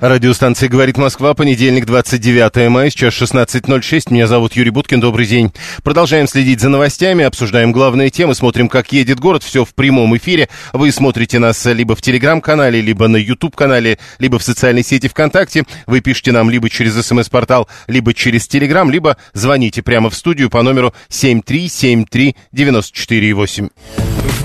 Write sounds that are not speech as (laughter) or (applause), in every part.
Радиостанция «Говорит Москва», понедельник, 29 мая, сейчас 16.06. Меня зовут Юрий Буткин, добрый день. Продолжаем следить за новостями, обсуждаем главные темы, смотрим, как едет город. Все в прямом эфире. Вы смотрите нас либо в Телеграм-канале, либо на YouTube-канале, либо в социальной сети ВКонтакте. Вы пишите нам либо через СМС-портал, либо через Телеграм, либо звоните прямо в студию по номеру 7373948.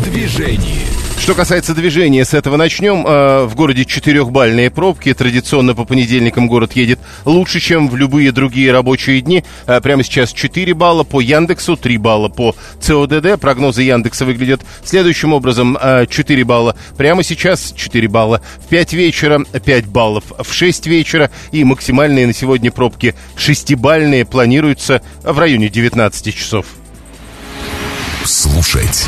Движении. Что касается движения, с этого начнем. Э, в городе четырехбальные пробки. Традиционно по понедельникам город едет лучше, чем в любые другие рабочие дни. Э, прямо сейчас 4 балла по Яндексу, 3 балла по ЦОДД. Прогнозы Яндекса выглядят следующим образом. 4 э, балла прямо сейчас, 4 балла в 5 вечера, 5 баллов в 6 вечера. И максимальные на сегодня пробки 6-бальные планируются в районе 19 часов. Слушать.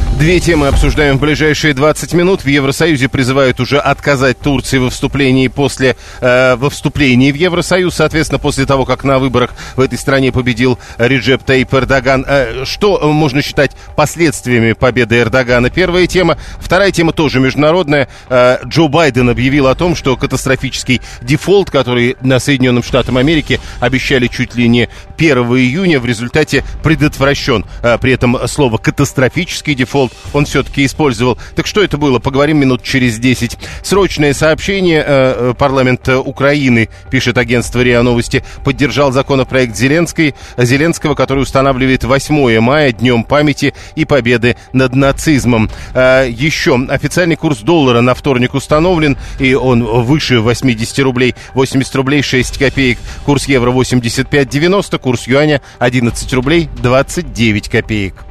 Две темы обсуждаем в ближайшие 20 минут. В Евросоюзе призывают уже отказать Турции во вступлении после э, во вступлении в Евросоюз, соответственно, после того, как на выборах в этой стране победил Реджеп Таип Эрдоган. Э, что можно считать последствиями победы Эрдогана? Первая тема. Вторая тема тоже международная. Э, Джо Байден объявил о том, что катастрофический дефолт, который на Соединенным Штатам Америки обещали чуть ли не 1 июня, в результате предотвращен. Э, при этом слово катастрофический дефолт он все-таки использовал. Так что это было? Поговорим минут через 10. Срочное сообщение. Э, э, парламент Украины, пишет агентство РИА Новости, поддержал законопроект Зеленской, Зеленского, который устанавливает 8 мая днем памяти и победы над нацизмом. Э, еще официальный курс доллара на вторник установлен, и он выше 80 рублей, 80 рублей 6 копеек. Курс евро 85.90, курс юаня 11 рублей 29 копеек.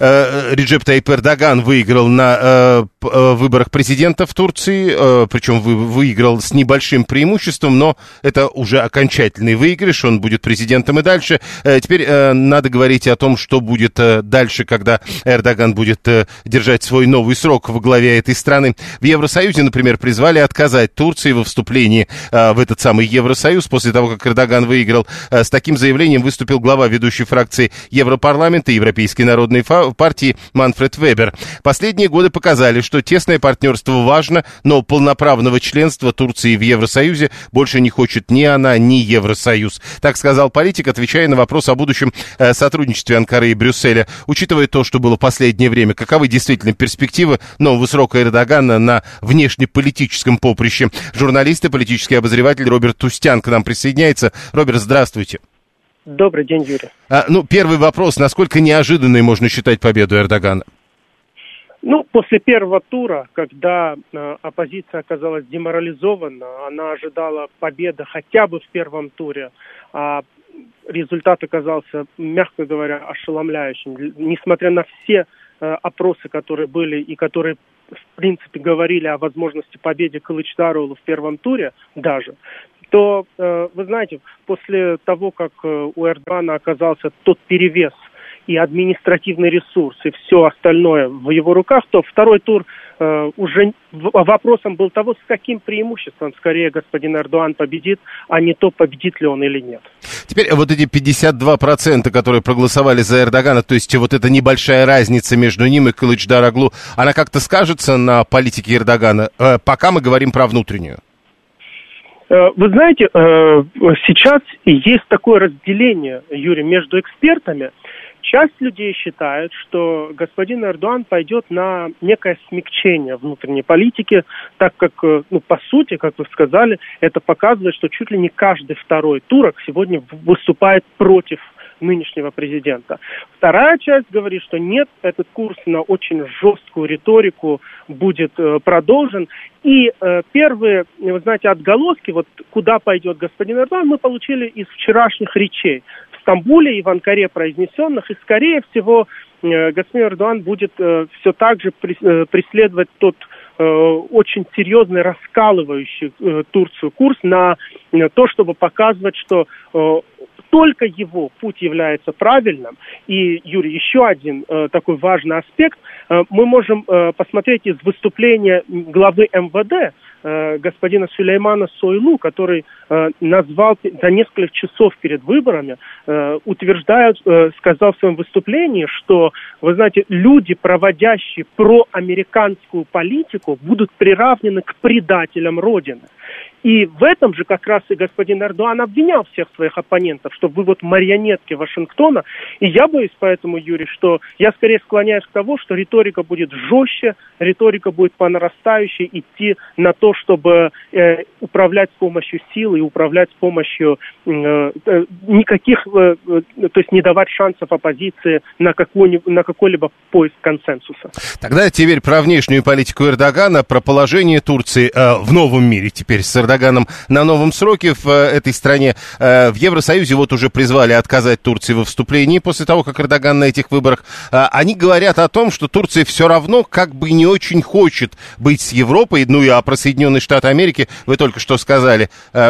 Э, Реджеп Тайп Эрдоган выиграл на э, э, выборах президента в Турции, причем выиграл с небольшим преимуществом, но это уже окончательный выигрыш, он будет президентом и дальше. Теперь надо говорить о том, что будет дальше, когда Эрдоган будет держать свой новый срок в главе этой страны. В Евросоюзе, например, призвали отказать Турции во вступлении в этот самый Евросоюз после того, как Эрдоган выиграл. С таким заявлением выступил глава ведущей фракции Европарламента Европейской народной партии Манфред Вебер. Последние годы показали, что тесное партнерство важно, но полноправного членства Турции в Евросоюзе больше не хочет ни она, ни Евросоюз. Так сказал политик, отвечая на вопрос о будущем э, сотрудничестве Анкары и Брюсселя. Учитывая то, что было последнее время, каковы действительно перспективы нового срока Эрдогана на внешнеполитическом поприще? Журналист и политический обозреватель Роберт Тустян к нам присоединяется. Роберт, здравствуйте. Добрый день, Юрий. А, ну, первый вопрос. Насколько неожиданной можно считать победу Эрдогана? Ну, после первого тура, когда э, оппозиция оказалась деморализована, она ожидала победы хотя бы в первом туре, а результат оказался, мягко говоря, ошеломляющим. Несмотря на все э, опросы, которые были и которые в принципе говорили о возможности победы Кылычдарову в первом туре даже, то, э, вы знаете, после того, как э, у Эрдогана оказался тот перевес и административный ресурс, и все остальное в его руках, то второй тур э, уже вопросом был того, с каким преимуществом скорее господин Эрдоган победит, а не то, победит ли он или нет. Теперь вот эти 52%, которые проголосовали за Эрдогана, то есть вот эта небольшая разница между ним и Кылыч Дараглу, она как-то скажется на политике Эрдогана, э, пока мы говорим про внутреннюю? Э, вы знаете, э, сейчас есть такое разделение, Юрий, между экспертами. Часть людей считает, что господин Эрдоган пойдет на некое смягчение внутренней политики, так как, э, ну, по сути, как вы сказали, это показывает, что чуть ли не каждый второй турок сегодня выступает против нынешнего президента. Вторая часть говорит, что нет, этот курс на очень жесткую риторику будет э, продолжен. И э, первые, вы знаете, отголоски, вот куда пойдет господин Эрдоган, мы получили из вчерашних речей в Стамбуле и в Анкаре произнесенных, и, скорее всего, господин Эрдоган будет все так же преследовать тот очень серьезный раскалывающий Турцию курс на то, чтобы показывать, что только его путь является правильным. И, Юрий, еще один э, такой важный аспект. Э, мы можем э, посмотреть из выступления главы МВД, э, господина Сулеймана Сойлу, который э, назвал за несколько часов перед выборами, э, утверждает, э, сказал в своем выступлении, что, вы знаете, люди, проводящие проамериканскую политику, будут приравнены к предателям Родины. И в этом же как раз и господин Эрдоган обвинял всех своих оппонентов, что вы вот марионетки Вашингтона. И я боюсь поэтому, Юрий, что я скорее склоняюсь к тому, что риторика будет жестче, риторика будет по нарастающей идти на то, чтобы э, управлять с помощью силы и управлять с помощью э, э, никаких, э, э, то есть не давать шансов оппозиции на, на какой-либо поиск консенсуса. Тогда теперь про внешнюю политику Эрдогана, про положение Турции э, в новом мире теперь с Эрдоганом Эрдоганом на новом сроке в э, этой стране. Э, в Евросоюзе вот уже призвали отказать Турции во вступлении после того, как Эрдоган на этих выборах. Э, они говорят о том, что Турция все равно как бы не очень хочет быть с Европой. Ну и а про Соединенные Штаты Америки вы только что сказали.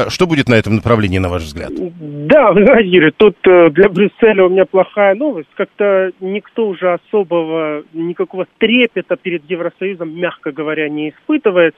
Что будет на этом направлении, на ваш взгляд? Да, вы знаете, Юрий, тут для Брюсселя у меня плохая новость. Как-то никто уже особого, никакого трепета перед Евросоюзом, мягко говоря, не испытывает.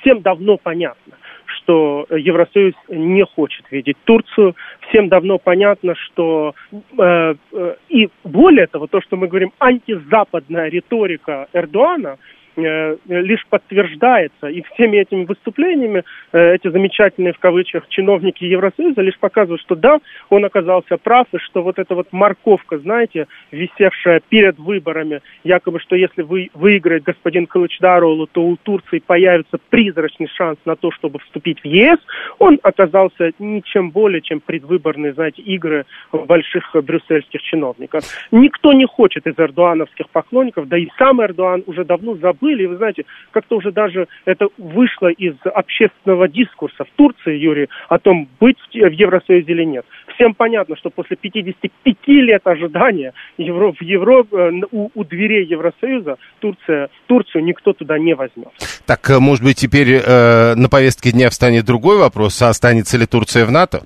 Всем давно понятно что Евросоюз не хочет видеть Турцию. Всем давно понятно, что э, э, и более того, то, что мы говорим, антизападная риторика Эрдогана – лишь подтверждается. И всеми этими выступлениями э, эти замечательные в кавычках чиновники Евросоюза лишь показывают, что да, он оказался прав, и что вот эта вот морковка, знаете, висевшая перед выборами, якобы, что если вы, выиграет господин Кылычдаролу, то у Турции появится призрачный шанс на то, чтобы вступить в ЕС, он оказался ничем более, чем предвыборные, знаете, игры больших брюссельских чиновников. Никто не хочет из эрдуановских поклонников, да и сам Эрдоган уже давно забыл были, вы знаете, как-то уже даже это вышло из общественного дискурса в Турции, Юрий, о том, быть в Евросоюзе или нет. Всем понятно, что после 55 лет ожидания Евро, в Европе, э, у, у дверей Евросоюза Турция, Турцию никто туда не возьмет. Так, э, может быть, теперь э, на повестке дня встанет другой вопрос, останется ли Турция в НАТО?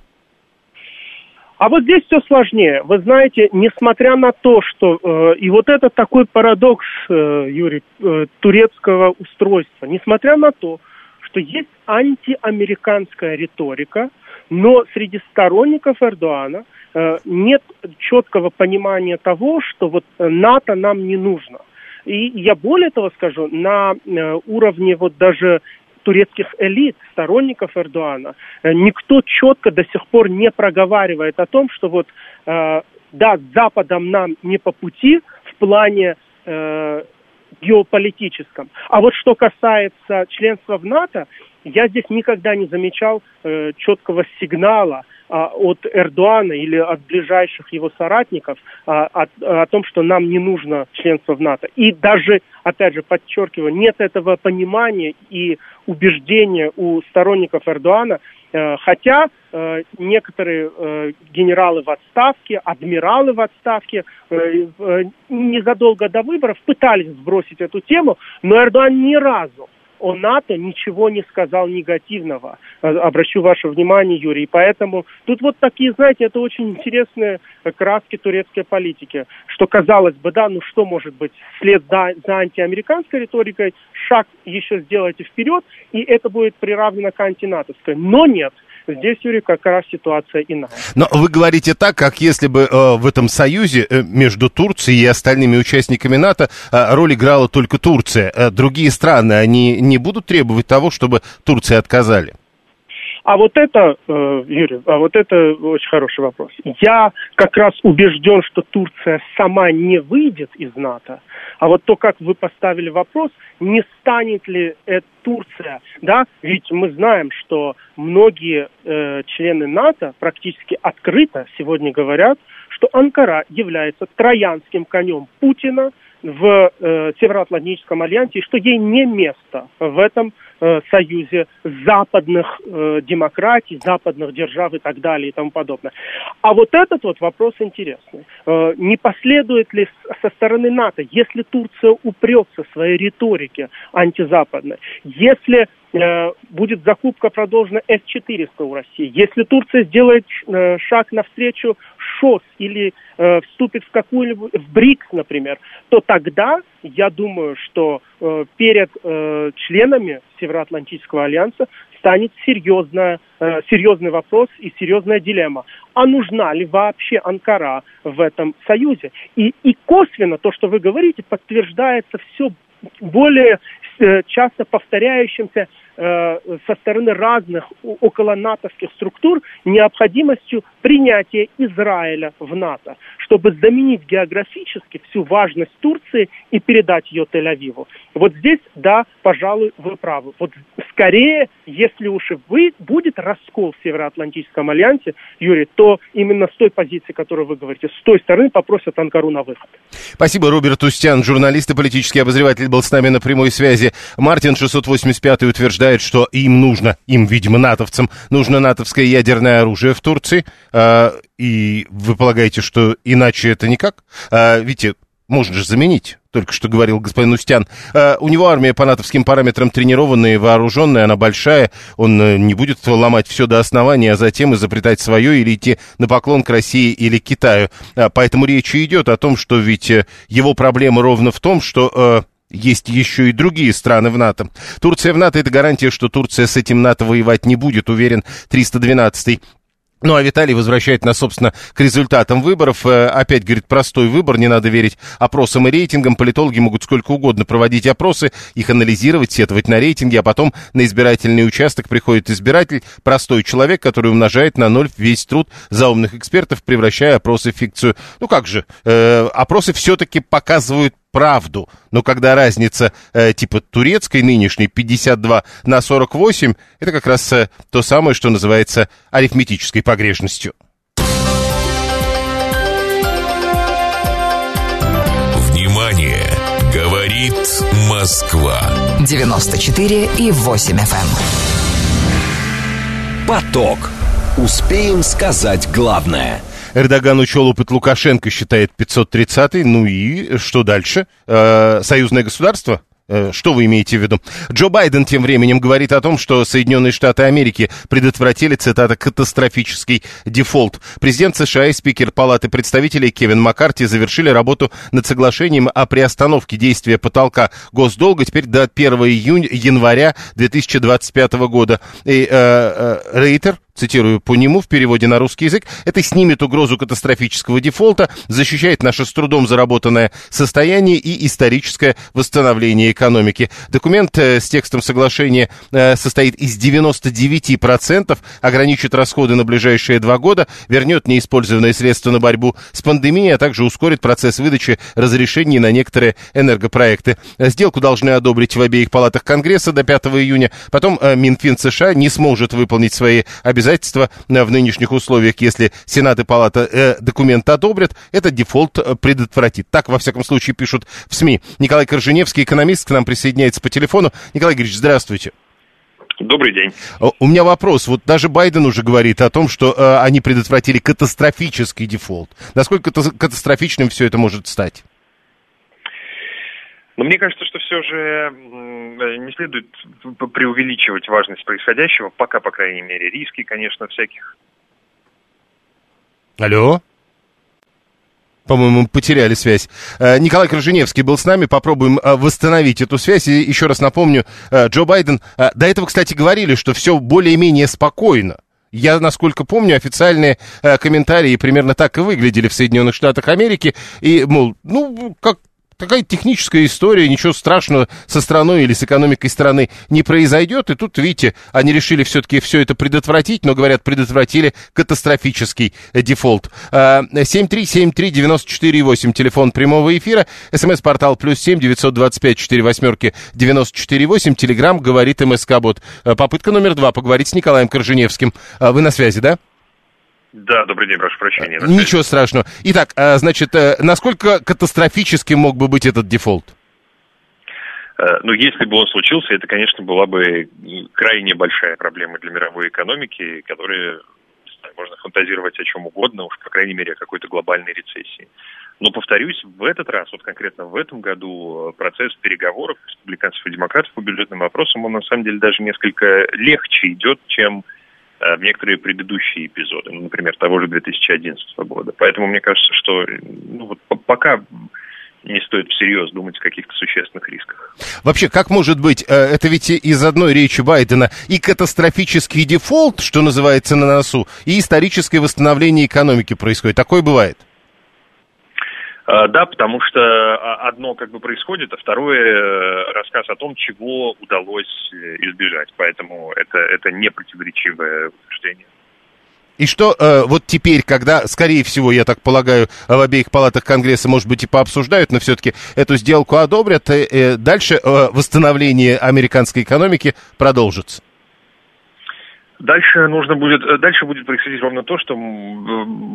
А вот здесь все сложнее. Вы знаете, несмотря на то, что э, и вот это такой парадокс, э, Юрий, э, турецкого устройства, несмотря на то, что есть антиамериканская риторика, но среди сторонников Эрдогана э, нет четкого понимания того, что вот НАТО нам не нужно. И я более того скажу, на э, уровне вот даже турецких элит, сторонников Эрдогана, э, никто четко до сих пор не проговаривает о том, что вот э, да, с Западом нам не по пути в плане э, геополитическом. А вот что касается членства в НАТО, я здесь никогда не замечал э, четкого сигнала а, от Эрдогана или от ближайших его соратников а, от, о том, что нам не нужно членство в НАТО. И даже, опять же, подчеркиваю, нет этого понимания и убеждения у сторонников Эрдогана, э, хотя э, некоторые э, генералы в отставке, адмиралы в отставке незадолго до выборов пытались сбросить эту тему, но Эрдоган ни разу о НАТО ничего не сказал негативного. Э, обращу ваше внимание, Юрий. Поэтому тут вот такие, знаете, это очень интересные краски турецкой политики. Что казалось бы, да, ну что может быть, след за, за антиамериканской риторикой, шаг еще сделайте вперед, и это будет приравнено к антинатовской. Но нет – Здесь, Юрий, как раз ситуация иная. Но вы говорите так, как если бы э, в этом союзе э, между Турцией и остальными участниками НАТО э, роль играла только Турция. Э, другие страны, они не будут требовать того, чтобы Турции отказали? А вот это, э, Юрий, а вот это очень хороший вопрос. Я как раз убежден, что Турция сама не выйдет из НАТО, а вот то, как вы поставили вопрос, не станет ли это Турция, да, ведь мы знаем, что многие э, члены НАТО практически открыто сегодня говорят, что Анкара является троянским конем Путина в э, Североатлантическом альянсе, и что ей не место в этом э, союзе западных э, демократий, западных держав и так далее и тому подобное. А вот этот вот вопрос интересный. Э, не последует ли со стороны НАТО, если Турция упрется в своей риторике антизападной, если э, будет закупка продолжена С-400 у России, если Турция сделает э, шаг навстречу ШОС или э, вступит в какую-либо, в БРИКС, например, то тогда я думаю, что э, перед э, членами Североатлантического альянса станет серьезная, э, серьезный вопрос и серьезная дилемма. А нужна ли вообще Анкара в этом союзе? И, и косвенно то, что вы говорите, подтверждается все более часто повторяющимся Э, со стороны разных около натовских структур необходимостью принятия Израиля в НАТО, чтобы заменить географически всю важность Турции и передать ее Тель-Авиву. Вот здесь, да, пожалуй, вы правы. Вот скорее, если уж и вы, будет раскол в Североатлантическом альянсе, Юрий, то именно с той позиции, которую вы говорите, с той стороны попросят Анкару на выход. Спасибо, Роберт Устян, журналист и политический обозреватель, был с нами на прямой связи. Мартин 685 утверждает, что им нужно, им, видимо, натовцам, нужно натовское ядерное оружие в Турции. А, и вы полагаете, что иначе это никак? А, видите, можно же заменить, только что говорил господин Устян. Uh, у него армия по натовским параметрам тренированная, вооруженная, она большая. Он uh, не будет ломать все до основания, а затем изобретать свое или идти на поклон к России или Китаю. Uh, поэтому речь идет о том, что ведь э, его проблема ровно в том, что есть еще и другие страны в НАТО. Турция в НАТО – это гарантия, что Турция с этим НАТО воевать не будет, уверен 312-й. Ну, а Виталий возвращает нас, собственно, к результатам выборов. Э, опять, говорит, простой выбор, не надо верить опросам и рейтингам. Политологи могут сколько угодно проводить опросы, их анализировать, сетовать на рейтинги, а потом на избирательный участок приходит избиратель, простой человек, который умножает на ноль весь труд заумных экспертов, превращая опросы в фикцию. Ну как же, э, опросы все-таки показывают правду. Но когда разница э, типа турецкой нынешней 52 на 48, это как раз э, то самое, что называется арифметической погрешностью. Внимание! Говорит Москва. 94 и 8 FM. Эм. Поток. Успеем сказать главное – Эрдоган учел опыт Лукашенко, считает 530-й. Ну и что дальше? Э, союзное государство? Э, что вы имеете в виду? Джо Байден тем временем говорит о том, что Соединенные Штаты Америки предотвратили, цитата, катастрофический дефолт. Президент США и спикер Палаты представителей Кевин Маккарти завершили работу над соглашением о приостановке действия потолка госдолга теперь до 1 июня, января 2025 года. И э, э, Рейтер, цитирую по нему в переводе на русский язык, это снимет угрозу катастрофического дефолта, защищает наше с трудом заработанное состояние и историческое восстановление экономики. Документ э, с текстом соглашения э, состоит из 99%, ограничит расходы на ближайшие два года, вернет неиспользованные средства на борьбу с пандемией, а также ускорит процесс выдачи разрешений на некоторые энергопроекты. Сделку должны одобрить в обеих палатах Конгресса до 5 июня. Потом э, Минфин США не сможет выполнить свои обязательства обязательства э, в нынешних условиях, если Сенат и Палата э, документ одобрят, этот дефолт э, предотвратит. Так, во всяком случае, пишут в СМИ. Николай Корженевский, экономист, к нам присоединяется по телефону. Николай Григорьевич, здравствуйте. Добрый день. У меня вопрос. Вот даже Байден уже говорит о том, что э, они предотвратили катастрофический дефолт. Насколько катастрофичным все это может стать? Но мне кажется, что все же не следует преувеличивать важность происходящего, пока, по крайней мере, риски, конечно, всяких. Алло? По-моему, потеряли связь. Э, Николай Круженевский был с нами. Попробуем э, восстановить эту связь. И еще раз напомню, э, Джо Байден... До этого, кстати, говорили, что все более-менее спокойно. Я, насколько помню, официальные э, комментарии примерно так и выглядели в Соединенных Штатах Америки. И, мол, ну, как какая техническая история, ничего страшного со страной или с экономикой страны не произойдет. И тут, видите, они решили все-таки все это предотвратить, но, говорят, предотвратили катастрофический дефолт. 7373948, а, телефон прямого эфира, смс-портал плюс 7 925 4 восьмерки 948, телеграмм говорит МСК-бот. А, попытка номер два, поговорить с Николаем Корженевским. А, вы на связи, да? Да, добрый день, прошу прощения. Ничего страшного. Итак, значит, насколько катастрофическим мог бы быть этот дефолт? Ну, если бы он случился, это, конечно, была бы крайне большая проблема для мировой экономики, которая можно фантазировать о чем угодно, уж, по крайней мере, о какой-то глобальной рецессии. Но, повторюсь, в этот раз, вот конкретно в этом году, процесс переговоров республиканцев и демократов по бюджетным вопросам, он на самом деле даже несколько легче идет, чем э, в некоторые предыдущие эпизоды, ну, например, того же 2011 года. Поэтому мне кажется, что ну, вот пока не стоит всерьез думать о каких-то существенных рисках. Вообще, как может быть, э, это ведь из одной речи Байдена и катастрофический дефолт, что называется, на носу, и историческое восстановление экономики происходит. Такое бывает? А, да, потому что а, одно как бы происходит, а второе э, рассказ о том, чего удалось э, избежать. Поэтому это, это не противоречивое утверждение. И что э, вот теперь, когда, скорее всего, я так полагаю, в обеих палатах Конгресса, может быть, и пообсуждают, но все-таки эту сделку одобрят, э, э, дальше э, восстановление американской экономики продолжится? Дальше нужно будет, э, дальше будет происходить ровно то, что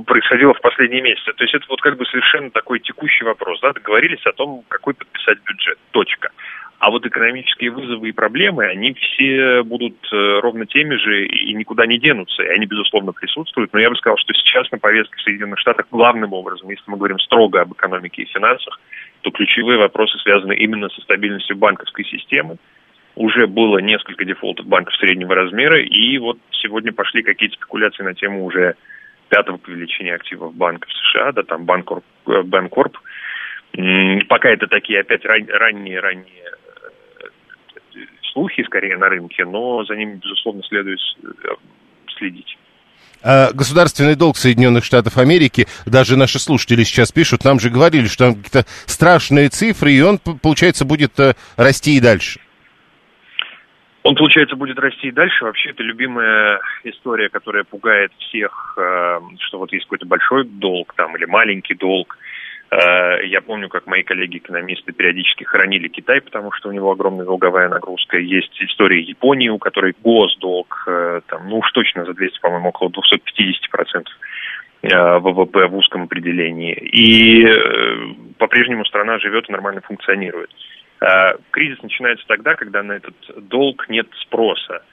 происходило в последние месяцы. То есть это вот как бы совершенно такой текущий вопрос. Да? Договорились о том, какой подписать бюджет. Точка. А вот экономические вызовы и проблемы, они все будут э, ровно теми же и никуда не денутся. И они, безусловно, присутствуют. Но я бы сказал, что сейчас на повестке в Соединенных Штатах главным образом, если мы говорим строго об экономике и финансах, то ключевые вопросы связаны именно со стабильностью банковской системы. Уже было несколько дефолтов банков среднего размера, и вот сегодня пошли какие-то спекуляции на тему уже пятого по величине активов банков США, да, там Банкорп, э, Банкорп. Пока это такие опять ранние-ранние слухи скорее на рынке, но за ними, безусловно, следует э, следить. А государственный долг Соединенных Штатов Америки, даже наши слушатели сейчас пишут, нам же говорили, что там какие-то страшные цифры, и он, получается, будет э, расти и дальше. Он, получается, будет расти и дальше. Вообще, это любимая история, которая пугает всех, э, что вот есть какой-то большой долг там или маленький долг. Э, я помню, как мои коллеги-экономисты периодически хоронили Китай, потому что у него огромная долговая нагрузка. Есть история Японии, у которой госдолг, э, там, ну уж точно за 200, по-моему, около 250% э, ВВП в узком определении. И по-прежнему страна живет и нормально функционирует. Кризис начинается тогда, когда на этот долг нет спроса.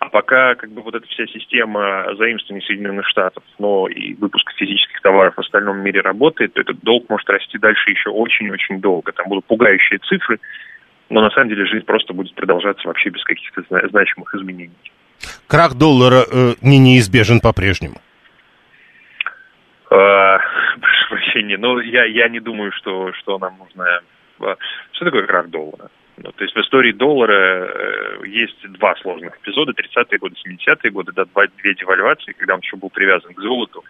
А пока как бы вот эта вся система заимствований Соединенных Штатов, но и выпуска физических товаров в остальном мире работает, то этот долг может расти дальше еще очень-очень долго. Там будут пугающие цифры, но на самом деле жизнь просто будет продолжаться вообще без каких-то значимых изменений. Крах доллара э, не неизбежен по-прежнему. Э, (laughs) прошу прощения, но я, я не думаю, что, что нам нужно... Э, что такое крах доллара? Ну, то есть в истории доллара э, есть два сложных эпизода, 30-е годы, 70-е годы, да, два, две девальвации, когда он еще был привязан к золоту,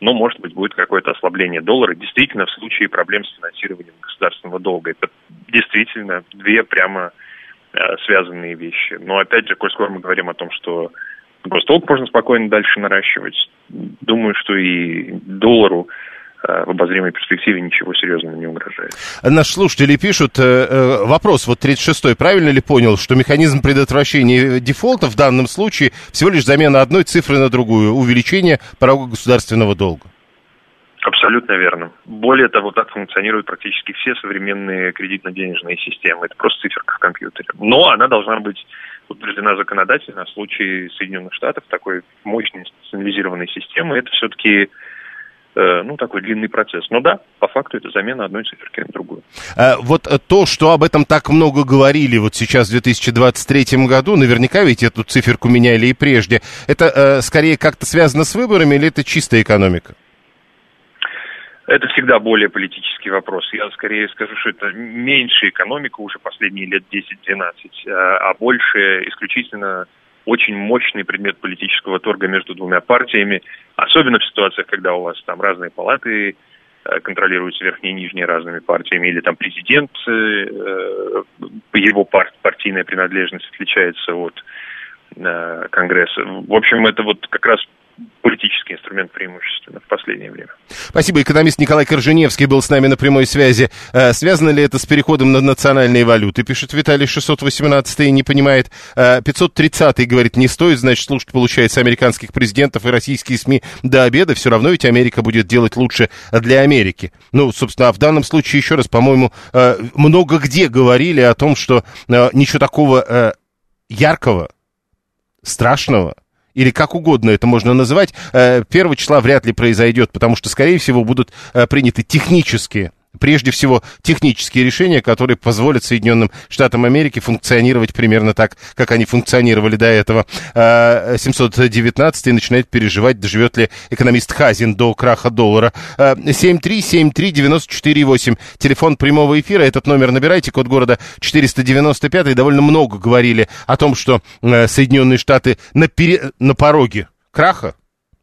но, может быть, будет какое-то ослабление доллара. Действительно, в случае проблем с финансированием государственного долга. Это действительно две прямо э, связанные вещи. Но, опять же, коль скоро мы говорим о том, что госдолг можно спокойно дальше наращивать, думаю, что и доллару в обозримой перспективе ничего серьезного не угрожает. Наши слушатели пишут, э, э, вопрос, вот 36-й, правильно ли понял, что механизм предотвращения дефолта в данном случае всего лишь замена одной цифры на другую, увеличение порога государственного долга? Абсолютно верно. Более того, так функционируют практически все современные кредитно-денежные системы. Это просто циферка в компьютере. Но она должна быть утверждена законодательно. В случае Соединенных Штатов такой мощной институционализированной системы это все-таки Э, ну, такой длинный процесс. Но да, по факту это замена одной циферки на другую. А, вот э, то, что об этом так много говорили вот сейчас в 2023 году, наверняка ведь эту циферку меняли и прежде, это э, скорее как-то связано с выборами или это чистая экономика? Это всегда более политический вопрос. Я скорее скажу, что это меньше экономика уже последние лет 10-12, а, а больше исключительно очень мощный предмет политического торга между двумя партиями, особенно в ситуациях, когда у вас там разные палаты э, контролируются верхние и нижние разными партиями, или там президент, э, его пар партийная принадлежность отличается от э, Конгресса. В общем, это вот как раз политический инструмент преимущественно в последнее время. Спасибо. Экономист Николай Корженевский был с нами на прямой связи. Э, связано ли это с переходом на национальные валюты? Пишет Виталий 618 и не понимает. 530 э, говорит, не стоит, значит, слушать, получается, американских президентов и российские СМИ до обеда. Все равно ведь Америка будет делать лучше для Америки. Ну, собственно, а в данном случае, еще раз, по-моему, э, много где говорили о том, что ничего такого яркого, страшного, или как угодно это можно называть, 1 э, числа вряд ли произойдет, потому что, скорее всего, будут э, приняты технические прежде всего технические решения, которые позволят Соединенным Штатам Америки функционировать примерно так, как они функционировали до этого. 719 а, начинает переживать, доживет ли экономист Хазин до краха доллара. 7373948, телефон прямого эфира, этот номер набирайте, код города 495, довольно много говорили о том, что э, Соединенные Штаты на, пере... на пороге краха,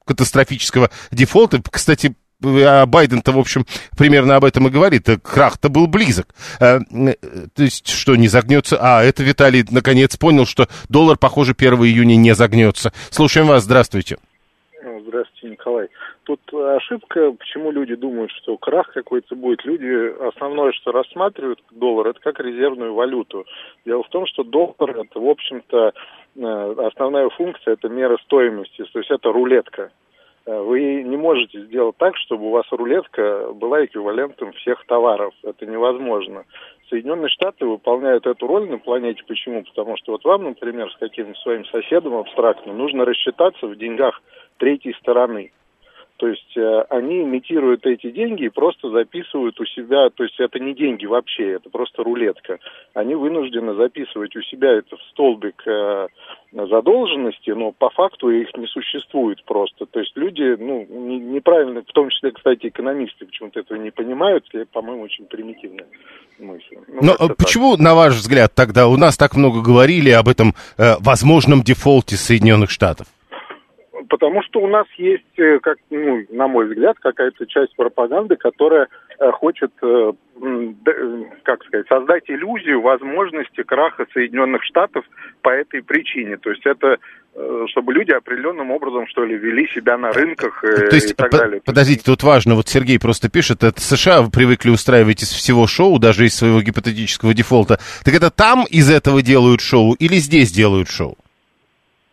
катастрофического дефолта. Кстати, а Байден-то, в общем, примерно об этом и говорит. Крах-то был близок. Э, то есть, что, не загнется? А, это Виталий наконец понял, что доллар, похоже, 1 июня не загнется. Слушаем вас, здравствуйте. Здравствуйте, Николай. Тут ошибка, почему люди думают, что крах какой-то будет. Люди основное, что рассматривают доллар, это как резервную валюту. Дело в том, что доллар, это, в общем-то, э, основная функция, это мера стоимости, то есть это рулетка. Э, вы не можете сделать так, чтобы у вас рулетка была эквивалентом всех товаров. Это невозможно. Соединенные Штаты выполняют эту роль на планете. Почему? Потому что вот вам, например, с каким-то своим соседом абстрактно нужно рассчитаться в деньгах третьей стороны. То есть э, они имитируют эти деньги и просто записывают у себя, то есть это не деньги вообще, это просто рулетка. Они вынуждены записывать у себя это в столбик э, задолженности, но по факту их не существует просто. То есть люди, ну, не, неправильно, в том числе, кстати, экономисты почему-то этого не понимают, это, по-моему, очень примитивная мысль. Ну, но почему, так. на ваш взгляд, тогда у нас так много говорили об этом э, возможном дефолте Соединенных Штатов? Потому что у нас есть, э, как, ну, на мой взгляд, какая-то часть пропаганды, которая э, хочет, э, как сказать, создать иллюзию возможности краха Соединенных Штатов по этой причине. То есть это чтобы люди определенным образом, что ли, вели себя на рынках То есть, и так далее. Подождите, тут важно, вот Сергей просто пишет, это США вы привыкли устраивать из всего шоу, даже из своего гипотетического дефолта. Так это там из этого делают шоу или здесь делают шоу?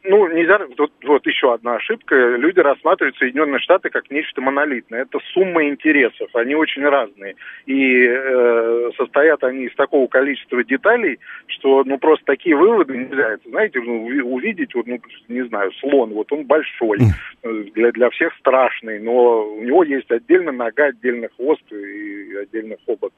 Ну, нельзя, вот, вот еще одна ошибка. Люди рассматривают Соединенные Штаты как нечто монолитное. Это сумма интересов, они очень разные. И э, состоят они из такого количества деталей, что, ну, просто такие выводы нельзя. Это, знаете, ну, увидеть, вот, ну, не знаю, слон, вот он большой, для, для всех страшный, но у него есть отдельно нога, отдельно хвост и отдельно хобот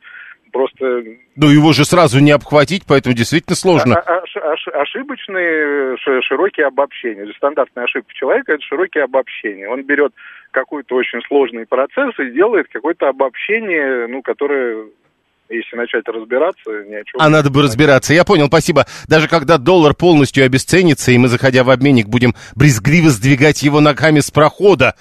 просто... Ну, его же сразу не обхватить, поэтому действительно сложно. А, а, аш, ошибочные широкие обобщения. Стандартная ошибка человека – это широкие обобщения. Он берет какой-то очень сложный процесс и делает какое-то обобщение, ну, которое если начать разбираться, ни о чем. А надо бы разбираться. Я понял, спасибо. Даже когда доллар полностью обесценится, и мы, заходя в обменник, будем брезгливо сдвигать его ногами с прохода,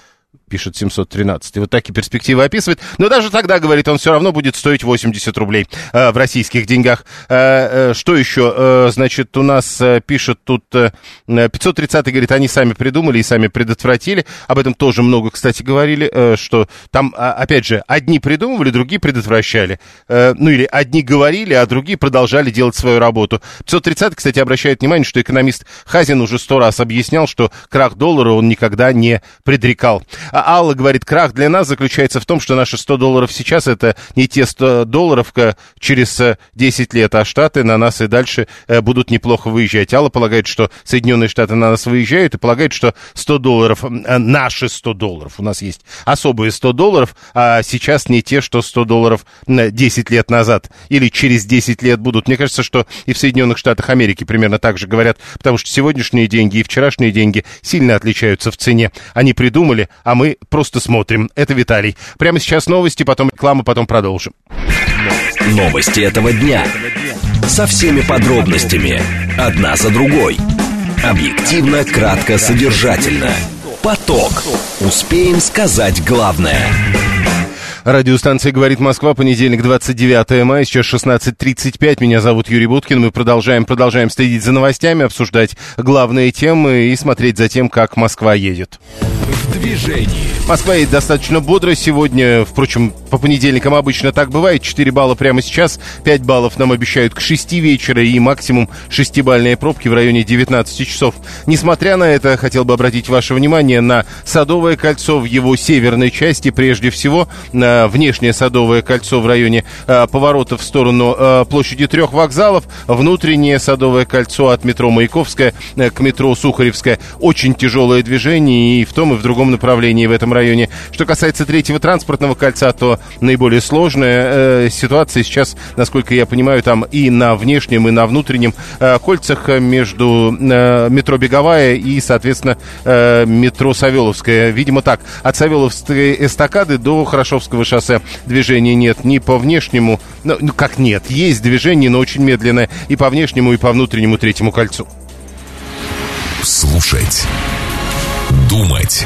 пишет 713. И вот такие перспективы описывает. Но даже тогда, говорит, он все равно будет стоить 80 рублей э, в российских деньгах. Э, э, что еще? Э, значит, у нас э, пишет тут э, 530, говорит, они сами придумали и сами предотвратили. Об этом тоже много, кстати, говорили, э, что там, а, опять же, одни придумывали, другие предотвращали. Э, ну или одни говорили, а другие продолжали делать свою работу. 530, кстати, обращает внимание, что экономист Хазин уже сто раз объяснял, что крах доллара он никогда не предрекал. А Алла говорит, крах для нас заключается в том, что наши 100 долларов сейчас это не те 100 долларов через 10 лет, а Штаты на нас и дальше э, будут неплохо выезжать. Алла полагает, что Соединенные Штаты на нас выезжают и полагает, что 100 долларов, э, наши 100 долларов, у нас есть особые 100 долларов, а сейчас не те, что 100 долларов 10 лет назад или через 10 лет будут. Мне кажется, что и в Соединенных Штатах Америки примерно так же говорят, потому что сегодняшние деньги и вчерашние деньги сильно отличаются в цене. Они придумали, а мы просто смотрим. Это Виталий. Прямо сейчас новости, потом реклама, потом продолжим. Новости этого дня. Со всеми подробностями. Одна за другой. Объективно, кратко, содержательно. Поток. Успеем сказать главное. Радиостанция «Говорит Москва», понедельник, 29 мая, сейчас 16.35. Меня зовут Юрий Буткин. Мы продолжаем, продолжаем следить за новостями, обсуждать главные темы и смотреть за тем, как Москва едет. Движении. Москва едет достаточно бодро сегодня. Впрочем, по понедельникам обычно так бывает. 4 балла прямо сейчас, 5 баллов нам обещают к 6 вечера и максимум 6-бальные пробки в районе 19 часов. Несмотря на это, хотел бы обратить ваше внимание на Садовое кольцо в его северной части, прежде всего на внешнее Садовое кольцо в районе э, поворота в сторону э, площади трех вокзалов, внутреннее Садовое кольцо от метро Маяковская э, к метро Сухаревская. Очень тяжелое движение и в том, и в другом направлении в этом районе. Что касается третьего транспортного кольца, то наиболее сложная э, ситуация сейчас, насколько я понимаю, там и на внешнем, и на внутреннем э, кольцах между э, метро Беговая и, соответственно, э, метро Савеловская. Видимо, так. От Савеловской эстакады до Хорошовского Курского шоссе движения нет ни по внешнему, ну, ну как нет, есть движение, но очень медленное, и по внешнему, и по внутреннему третьему кольцу. Слушать. Думать.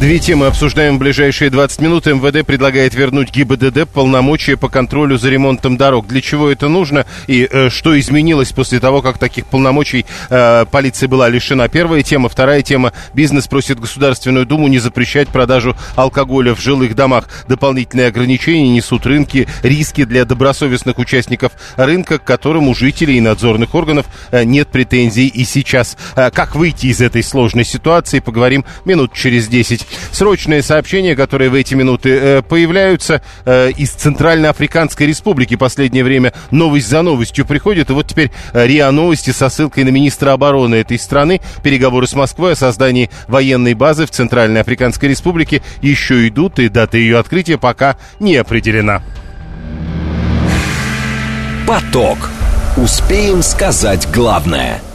Две темы обсуждаем в ближайшие 20 минут. МВД предлагает вернуть ГИБДД полномочия по контролю за ремонтом дорог. Для чего это нужно и э, что изменилось после того, как таких полномочий э, полиция была лишена? Первая тема. Вторая тема. Бизнес просит Государственную Думу не запрещать продажу алкоголя в жилых домах. Дополнительные ограничения несут рынки, риски для добросовестных участников рынка, к которым у жителей и надзорных органов э, нет претензий и сейчас. Э, как выйти из этой сложной ситуации, поговорим минут через 10. Срочные сообщения, которые в эти минуты э, появляются э, из Центральноафриканской Республики. Последнее время новость за новостью приходит. И вот теперь э, РИА Новости со ссылкой на министра обороны этой страны. Переговоры с Москвой о создании военной базы в Центральной Африканской Республике еще идут, и дата ее открытия пока не определена. Поток. Успеем сказать главное –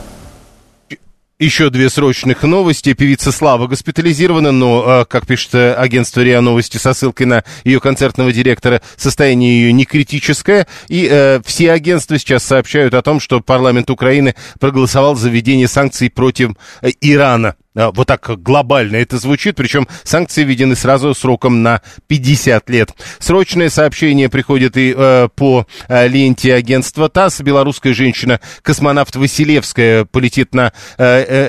еще две срочных новости. Певица Слава госпитализирована, но, а, как пишет э, агентство РИА Новости со ссылкой на ее концертного директора, состояние ее не критическое. И э, все агентства сейчас сообщают о том, что парламент Украины проголосовал за введение санкций против э, Ирана. А, вот так глобально это звучит, причем санкции введены сразу сроком на 50 лет. Срочное сообщение приходит и э, по э, ленте агентства ТАСС. Белорусская женщина-космонавт Василевская полетит на э,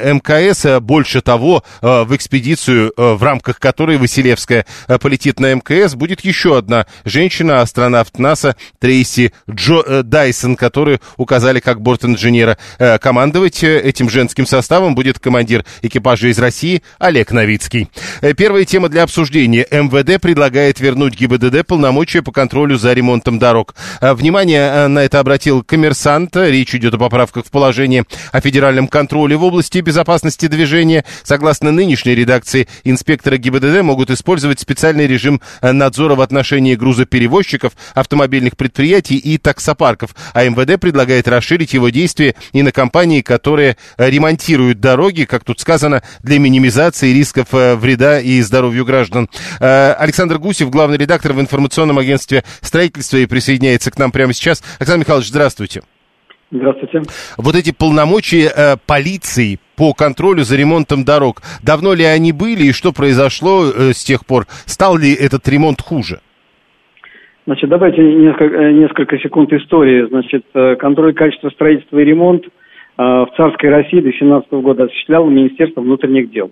э МКС. Больше того, э, в экспедицию, э, в рамках которой Василевская э, полетит на МКС, будет еще одна женщина, астронавт НАСА Трейси Джо э, Дайсон, которую указали как борт-инженера. Э, командовать э, этим женским составом будет командир экипажа же из России Олег Новицкий. Э, первая тема для обсуждения. МВД предлагает вернуть ГИБДД полномочия по контролю за ремонтом дорог. Э, внимание э, на это обратил коммерсант. Речь идет о поправках в положение о федеральном контроле в области безопасности движения. Согласно нынешней редакции, инспекторы ГИБДД могут использовать специальный режим надзора в отношении грузоперевозчиков, автомобильных предприятий и таксопарков. А МВД предлагает расширить его действие и на компании, которые ремонтируют дороги, как тут сказано, для минимизации рисков э, вреда и здоровью граждан. Э, Александр Гусев, главный редактор в информационном агентстве строительства и присоединяется к нам прямо сейчас. Александр Михайлович, здравствуйте. Здравствуйте. Вот эти полномочия э, полиции по контролю за ремонтом дорог, давно ли они были и что произошло э, с тех пор? Стал ли этот ремонт хуже? Значит, давайте несколько, несколько секунд истории. Значит, контроль качества строительства и ремонт – в царской России до 17 года осуществляло Министерство внутренних дел.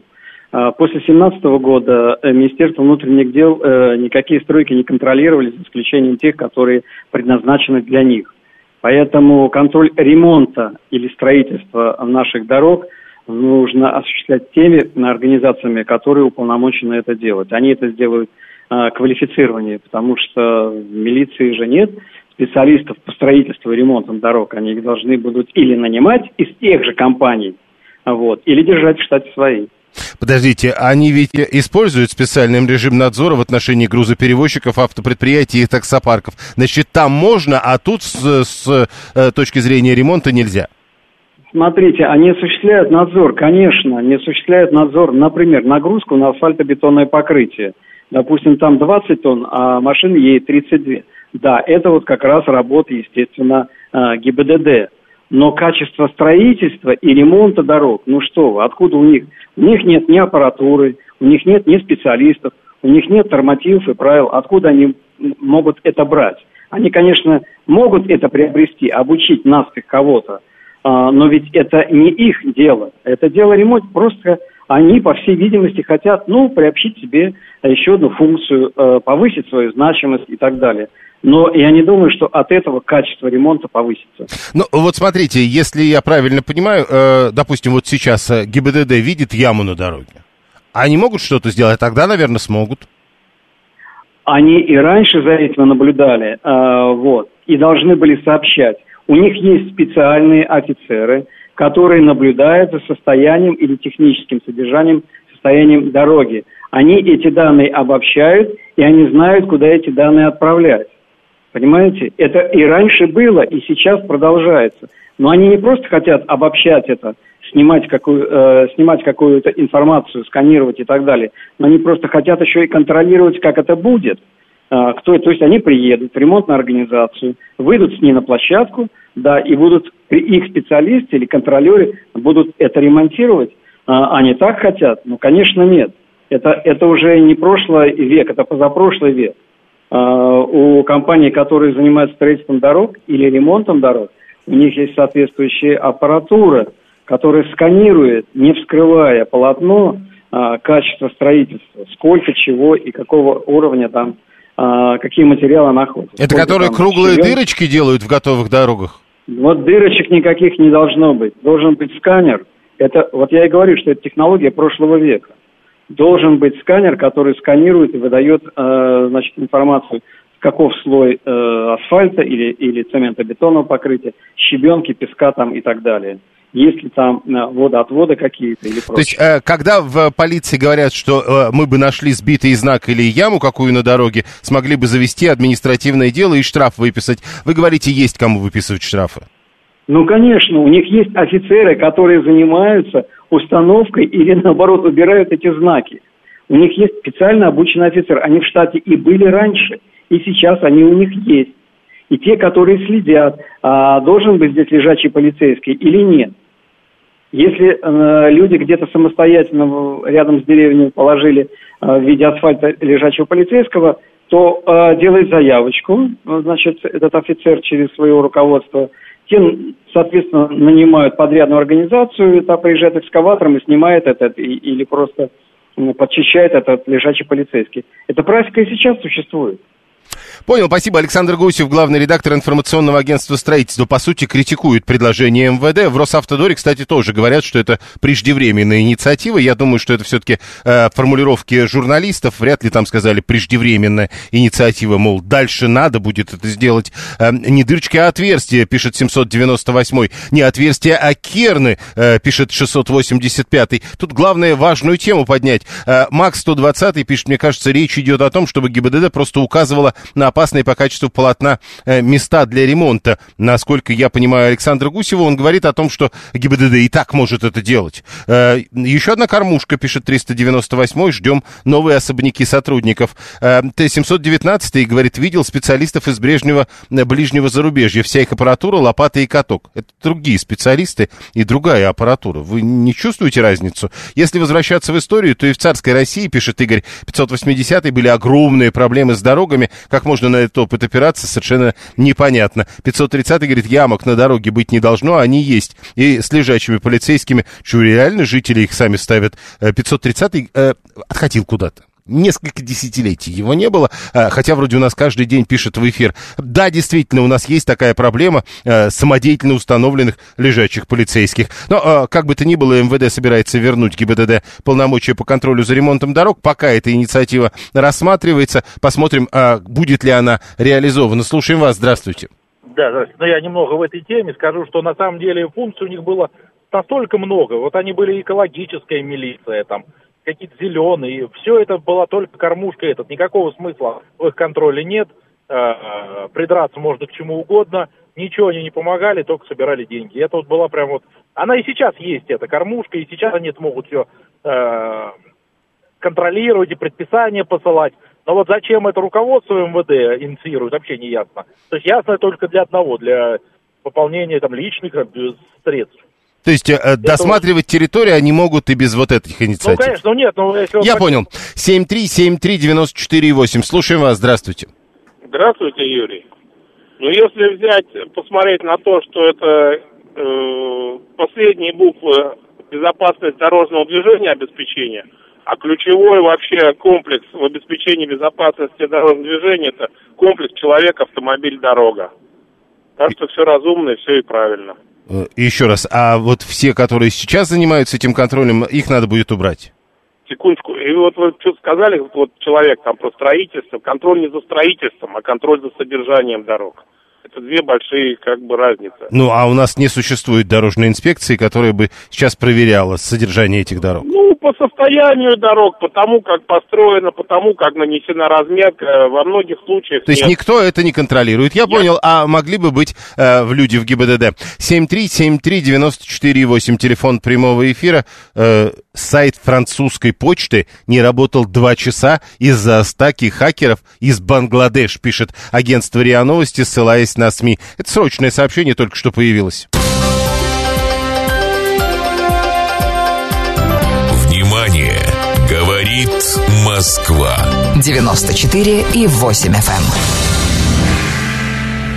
Э, после 17 года э, Министерство внутренних дел никакие стройки не контролировали, за исключением тех, которые предназначены для них. Поэтому контроль ремонта или строительства наших дорог нужно осуществлять теми организациями, которые уполномочены это делать. Они это сделают квалифицированнее, потому что милиции же нет специалистов по строительству и ремонтам дорог, они их должны будут или нанимать из тех же компаний, вот, или держать в штате свои. Подождите, они ведь используют специальный режим надзора в отношении грузоперевозчиков, автопредприятий и таксопарков. Значит, там можно, а тут с, с э, точки зрения ремонта нельзя. Смотрите, они осуществляют надзор, конечно, они осуществляют надзор, например, нагрузку на асфальтобетонное покрытие. Допустим, там 20 тонн, а машина едет 32. Да, это вот как раз работа, естественно, э, ГИБДД. Но качество строительства и ремонта дорог, ну что вы, откуда у них? У них нет ни аппаратуры, у них нет ни специалистов, у них нет нормативов и правил. Откуда они могут это брать? Они, конечно, могут это приобрести, обучить наспех кого-то, а, но ведь это не их дело. Это дело ремонт. Просто они, по всей видимости, хотят, ну, приобщить себе еще одну функцию, э, повысить свою значимость и так далее. Но я не думаю, что от этого качество ремонта повысится. Ну, вот смотрите, если я правильно понимаю, э, допустим, вот сейчас э, ГИБДД видит яму на дороге. Они могут что-то сделать? Тогда, наверное, смогут. Они и раньше за этим наблюдали, э, вот, и должны были сообщать. У них есть специальные офицеры, которые наблюдают за состоянием или техническим содержанием, состоянием дороги. Они эти данные обобщают, и они знают, куда эти данные отправлять. Понимаете? Это и раньше было, и сейчас продолжается. Но они не просто хотят обобщать это, снимать, какую, э, снимать какую-то информацию, сканировать и так далее, но они просто хотят еще и контролировать, как это будет. Э, кто, то есть они приедут в ремонтную организацию, выйдут с ней на площадку, да, и будут их специалисты или контролеры будут это ремонтировать. А, они так хотят? Ну, конечно, нет. Это, это уже не прошлый век, это позапрошлый век. А, у компаний, которые занимаются строительством дорог или ремонтом дорог, у них есть соответствующая аппаратура, которая сканирует, не вскрывая полотно, а, качество строительства, сколько чего и какого уровня там, а, какие материалы находятся. Это которые круглые щелен. дырочки делают в готовых дорогах? Вот дырочек никаких не должно быть. Должен быть сканер. Это, вот я и говорю, что это технология прошлого века. Должен быть сканер, который сканирует и выдает э, значит, информацию, каков слой э, асфальта или, или цементобетонного покрытия, щебенки, песка там и так далее есть ли там э, водоотводы какие-то или прочее. То есть, э, когда в полиции говорят, что э, мы бы нашли сбитый знак или яму какую на дороге, смогли бы завести административное дело и штраф выписать, вы говорите, есть кому выписывать штрафы? Ну, конечно, у них есть офицеры, которые занимаются установкой или, наоборот, убирают эти знаки. У них есть специально обученный офицер. Они в штате и были раньше, и сейчас они у них есть и те, которые следят, а должен быть здесь лежачий полицейский или нет. Если э, люди где-то самостоятельно рядом с деревней положили э, в виде асфальта лежачего полицейского, то э, делает заявочку, значит, этот офицер через свое руководство, тем, соответственно, нанимают подрядную организацию, та приезжает экскаватором и снимает этот, и, или просто подчищает этот лежачий полицейский. Эта практика и сейчас существует. Понял, спасибо. Александр Гусев, главный редактор информационного агентства строительства, по сути, критикует предложение МВД. В Росавтодоре, кстати, тоже говорят, что это преждевременная инициатива. Я думаю, что это все-таки э, формулировки журналистов. Вряд ли там сказали преждевременная инициатива, мол, дальше надо будет это сделать. Э, не дырочки, а отверстия, пишет 798 Не отверстия, а керны, э, пишет 685 Тут главное важную тему поднять. Э, Макс 120 пишет, мне кажется, речь идет о том, чтобы ГИБДД просто указывала на опасные по качеству полотна э, места для ремонта. Насколько я понимаю Александра Гусева, он говорит о том, что ГИБДД и так может это делать. Э, еще одна кормушка, пишет 398 ждем новые особняки сотрудников. Э, Т-719 говорит, видел специалистов из Брежнего ближнего зарубежья. Вся их аппаратура, лопата и каток. Это другие специалисты и другая аппаратура. Вы не чувствуете разницу? Если возвращаться в историю, то и в царской России, пишет Игорь, 580 были огромные проблемы с дорогами. Как можно на этот опыт опираться, совершенно непонятно. 530 говорит, ямок на дороге быть не должно, а они есть. И с лежачими полицейскими, что реально жители их сами ставят. 530 э, э, отходил куда-то несколько десятилетий его не было, э, хотя вроде у нас каждый день пишет в эфир. Да, действительно, у нас есть такая проблема э, самодеятельно установленных лежачих полицейских. Но, как бы то ни было, МВД собирается вернуть ГИБДД полномочия по контролю за ремонтом дорог. Пока эта инициатива рассматривается, посмотрим, будет ли она реализована. Слушаем вас, здравствуйте. Да, здравствуйте. Но я немного в этой теме скажу, что на самом деле функций у них было настолько много. Вот они были экологическая милиция, там, какие-то зеленые. Все это была только кормушка этот. Никакого смысла в их контроле нет. Э, придраться можно к чему угодно. Ничего они не помогали, только собирали деньги. Это вот была прям вот... Она и сейчас есть, эта кормушка, и сейчас они смогут все э, контролировать и предписания посылать. Но вот зачем это руководство МВД инициирует, вообще не ясно. То есть ясно только для одного, для пополнения там личных э, средств. То есть э, досматривать территорию они могут и без вот этих инициатив? Ну, конечно, ну нет, ну если... Я понял. 7373948. Слушаем вас, здравствуйте. Здравствуйте, Юрий. Ну, если взять, посмотреть на то, что это э, последние буквы безопасность дорожного движения обеспечения, а ключевой вообще комплекс в обеспечении безопасности дорожного движения это комплекс человек, автомобиль, дорога. Так что все разумно и все и правильно. Э, еще раз, а вот все, которые сейчас занимаются этим контролем, их надо будет убрать? Секундочку. И вот вы что сказали, вот человек там про строительство. Контроль не за строительством, а контроль за содержанием дорог. Это две большие как бы разницы. Ну, а у нас не существует дорожной инспекции, которая бы сейчас проверяла содержание этих дорог? Ну, по состоянию дорог, по тому, как построено, по тому, как нанесена разметка, во многих случаях То есть нет. никто это не контролирует. Я понял, а могли бы быть э, в люди в ГИБДД. 7373948, телефон прямого эфира. Э, сайт французской почты не работал два часа из-за стаки хакеров из Бангладеш, пишет агентство РИА Новости, ссылаясь на СМИ. Это срочное сообщение только что появилось. Внимание! Говорит Москва. 94 и 8 FM.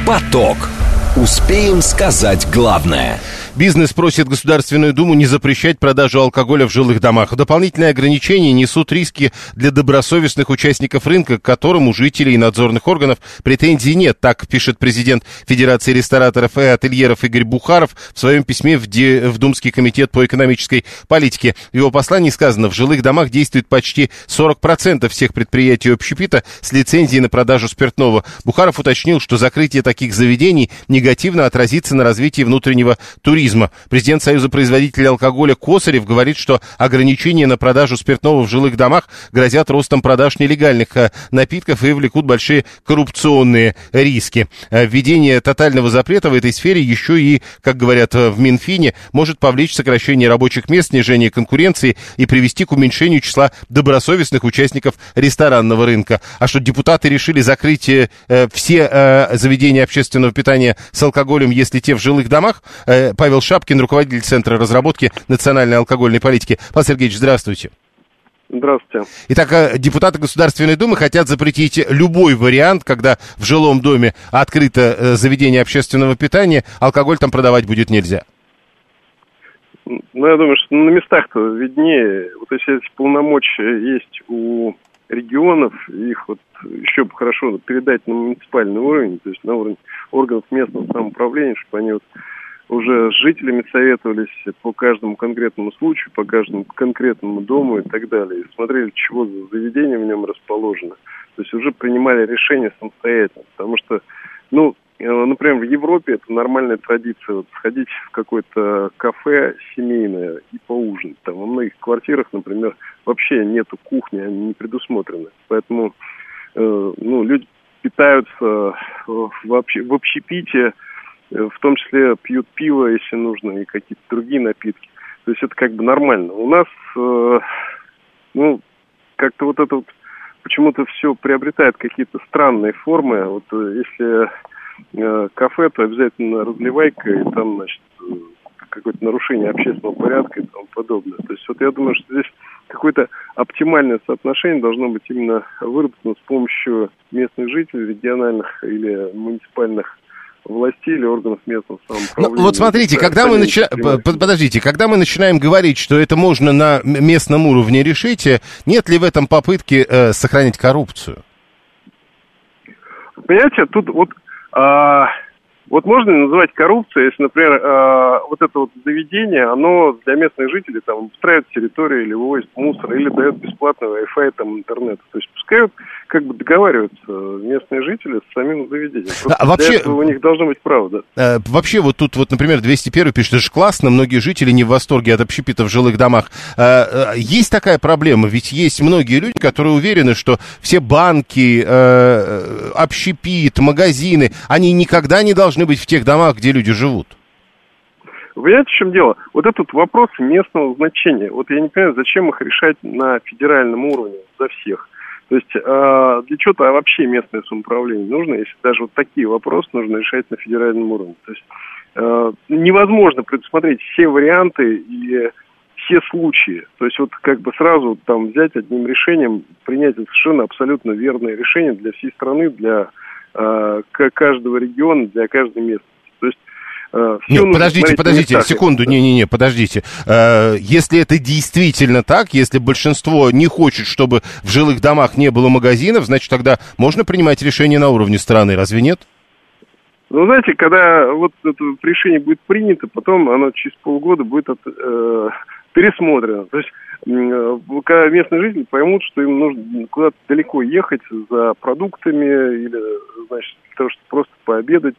Поток. Успеем сказать главное. Бизнес просит Государственную Думу не запрещать продажу алкоголя в жилых домах. Дополнительные ограничения несут риски для добросовестных участников рынка, к которым у жителей и надзорных органов претензий нет. Так пишет президент Федерации рестораторов и ательеров Игорь Бухаров в своем письме в, Ди- в Думский комитет по экономической политике. В его послании сказано, в жилых домах действует почти 40% всех предприятий общепита с лицензией на продажу спиртного. Бухаров уточнил, что закрытие таких заведений негативно отразится на развитии внутреннего туризма. Президент Союза производителей алкоголя Косарев говорит, что ограничения на продажу спиртного в жилых домах грозят ростом продаж нелегальных э, напитков и влекут большие коррупционные риски. Э, Введение тотального запрета в этой сфере еще и, как говорят э, в Минфине, может повлечь сокращение рабочих мест, снижение конкуренции и привести к уменьшению числа добросовестных участников ресторанного рынка. А что депутаты решили закрыть э, все э, заведения общественного питания с алкоголем, если те в жилых домах? Э, Павел Шапкин, руководитель Центра разработки национальной алкогольной политики. Павел Сергеевич, здравствуйте. Здравствуйте. Итак, э, депутаты Государственной Думы хотят запретить любой вариант, когда в жилом доме открыто э, заведение общественного питания, алкоголь там продавать будет нельзя. Ну, я думаю, что на местах-то виднее. Вот если эти полномочия есть у регионов, их вот еще бы хорошо передать на муниципальный уровень, то есть на уровень органов местного самоуправления, чтобы они вот уже с жителями советовались по каждому конкретному случаю, по каждому конкретному дому и так далее. И смотрели, чего за заведение в нем расположено. То есть уже принимали решения самостоятельно. Потому что, ну, э, например, в Европе это нормальная традиция. Вот сходить в какое-то кафе семейное и поужинать. Там во многих квартирах, например, вообще нету кухни, они не предусмотрены. Поэтому, э, ну, люди питаются э, в, обще- в общепите, э, в том числе пьют пиво, если нужно, и какие-то другие напитки. То есть это как бы нормально. У нас, э, ну, как-то вот это вот почему-то все приобретает какие-то странные формы. Вот э, если э, кафе, то обязательно разливайка, и там, значит, э, какое-то нарушение общественного порядка и тому подобное. То есть вот я думаю, что здесь какое-то оптимальное соотношение должно быть именно выработано с помощью местных жителей, региональных или муниципальных властей или органов местного Ну, самоуправления. вот смотрите, когда мы начинаем... Подождите, когда мы начинаем говорить, что это можно на местном уровне решить, э, нет ли в этом попытки э, сохранить коррупцию? Понимаете, тут вот, а, вот можно ли называть коррупцией, если, например, а, вот это вот заведение, оно для местных жителей там устраивает территорию или вывозит мусор, или дает бесплатный Wi-Fi, там, интернет. То есть пускай вот как бы договариваются местные жители с самим заведением. Просто А вообще- у них должно быть право, да. Э, Вообще, вот тут, вот, например, 201 пишет, это же классно, многие жители не в восторге от общепита в жилых домах. Э, э, Есть такая проблема, ведь есть многие люди, которые уверены, что все банки, э, общепит, магазины, они никогда не должны быть в тех домах, где люди живут. Вы понимаете, в чем дело? Вот этот вопрос местного значения. Вот я не понимаю, зачем их решать на федеральном уровне за всех. То есть э, для чего-то вообще местное самоуправление нужно, если даже вот такие вопросы нужно решать на федеральном уровне. То есть э, невозможно предусмотреть все варианты и все случаи. То есть вот как бы сразу там взять одним решением, принять совершенно абсолютно верное решение для всей страны, для э, каждого региона, для каждой местности. То есть э, нет, подождите, подождите, секунду, не-не-не, подождите. Э, если это действительно так, если большинство не хочет, чтобы в жилых домах не было магазинов, значит тогда можно принимать решение на уровне страны, разве нет? Ну, знаете, когда вот это решение будет принято, потом оно через полгода будет от, э, пересмотрено. То есть когда местные жители поймут, что им нужно куда-то далеко ехать за продуктами или, значит, того, чтобы просто пообедать,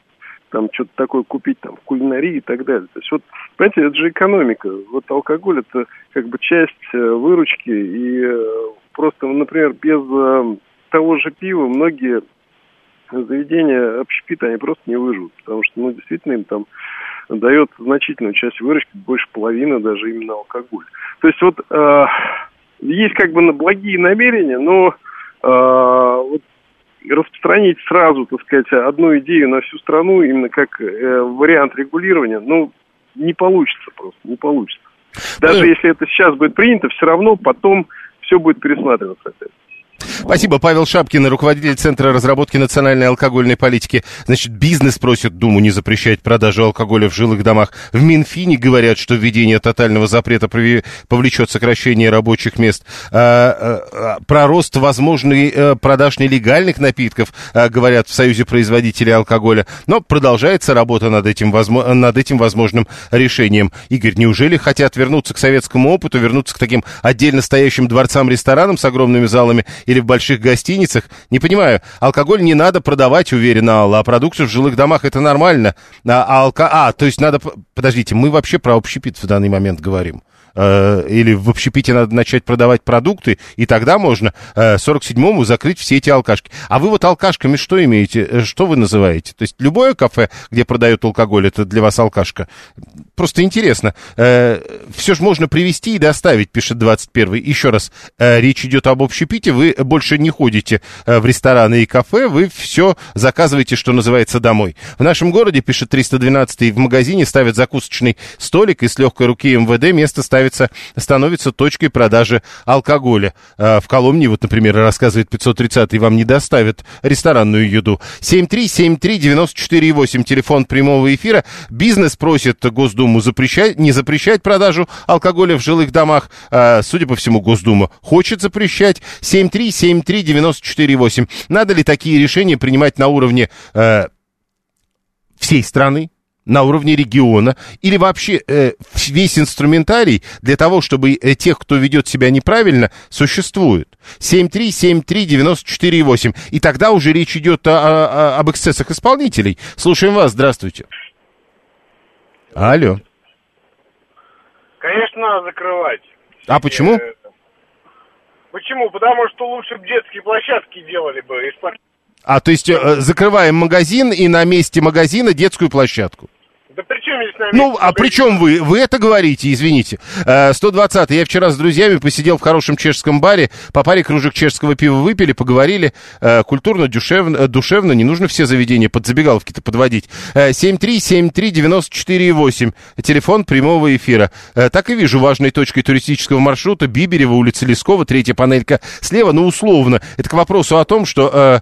там что-то такое купить там в кулинарии и так далее. То есть вот, понимаете, это же экономика. Вот алкоголь это как бы часть э, выручки и э, просто, например, без того же пива многие заведения общепита, они просто не выживут, потому что, ну, действительно, им там дает значительную часть выручки, больше половины даже именно алкоголь. То есть вот э, есть как бы на благие намерения, но э, вот распространить сразу, так сказать, одну идею на всю страну, именно как э, вариант регулирования, ну, не получится просто, не получится. Даже если это сейчас будет принято, все равно потом все будет пересматриваться опять. Спасибо. Павел Шапкин, руководитель Центра разработки национальной алкогольной политики. Значит, бизнес просит Думу не запрещать продажу алкоголя в жилых домах. В Минфине говорят, что введение тотального запрета повлечет сокращение рабочих мест. А, а, про рост возможный а, продаж нелегальных напитков а, говорят в Союзе производителей алкоголя. Но продолжается работа над этим, над этим возможным решением. Игорь, неужели хотят вернуться к советскому опыту, вернуться к таким отдельно стоящим дворцам-ресторанам с огромными залами или в больших гостиницах. Не понимаю, алкоголь не надо продавать, уверена Алла, а продукцию в жилых домах это нормально. А, а, алко... а то есть надо... Подождите, мы вообще про общепит в данный момент говорим. Э, или в общепите надо начать продавать продукты, и тогда можно э, 47-му закрыть все эти алкашки. А вы вот алкашками что имеете? Э, что вы называете? То есть любое кафе, где продают алкоголь, это для вас алкашка? Просто интересно. Э, все же можно привезти и доставить, пишет 21-й. Еще раз, речь идет об общепите, вы больше не ходите в рестораны и кафе, вы все заказываете, что называется, домой. В нашем городе, пишет 312-й, в магазине ставят закусочный столик, и с легкой руки МВД место ставят становится, становится точкой продажи алкоголя. А, в Коломне, вот, например, рассказывает 530-й, вам не доставят ресторанную еду. 7373948, телефон прямого эфира. Бизнес просит Госдуму запрещать, не запрещать продажу алкоголя в жилых домах. А, судя по всему, Госдума хочет запрещать. 7373948. Надо ли такие решения принимать на уровне э, всей страны? На уровне региона или вообще э, весь инструментарий для того, чтобы э, тех, кто ведет себя неправильно, существует. 7373948. И тогда уже речь идет о, о, об эксцессах исполнителей. Слушаем вас, здравствуйте. Алло. Конечно, надо закрывать. А почему? Э, почему? Потому что лучше бы детские площадки делали бы. А, то есть э, закрываем магазин и на месте магазина детскую площадку? Да при чем здесь Ну, а при чем вы? Вы это говорите, извините. 120 э, Я вчера с друзьями посидел в хорошем чешском баре, по паре кружек чешского пива выпили, поговорили. Э, культурно, душевно, э, душевно, не нужно все заведения под забегаловки-то подводить. 7373948, телефон прямого эфира. Так и вижу важной точкой туристического маршрута Биберева, улица Лескова, третья панелька слева, ну, условно. Это к вопросу о том, что э,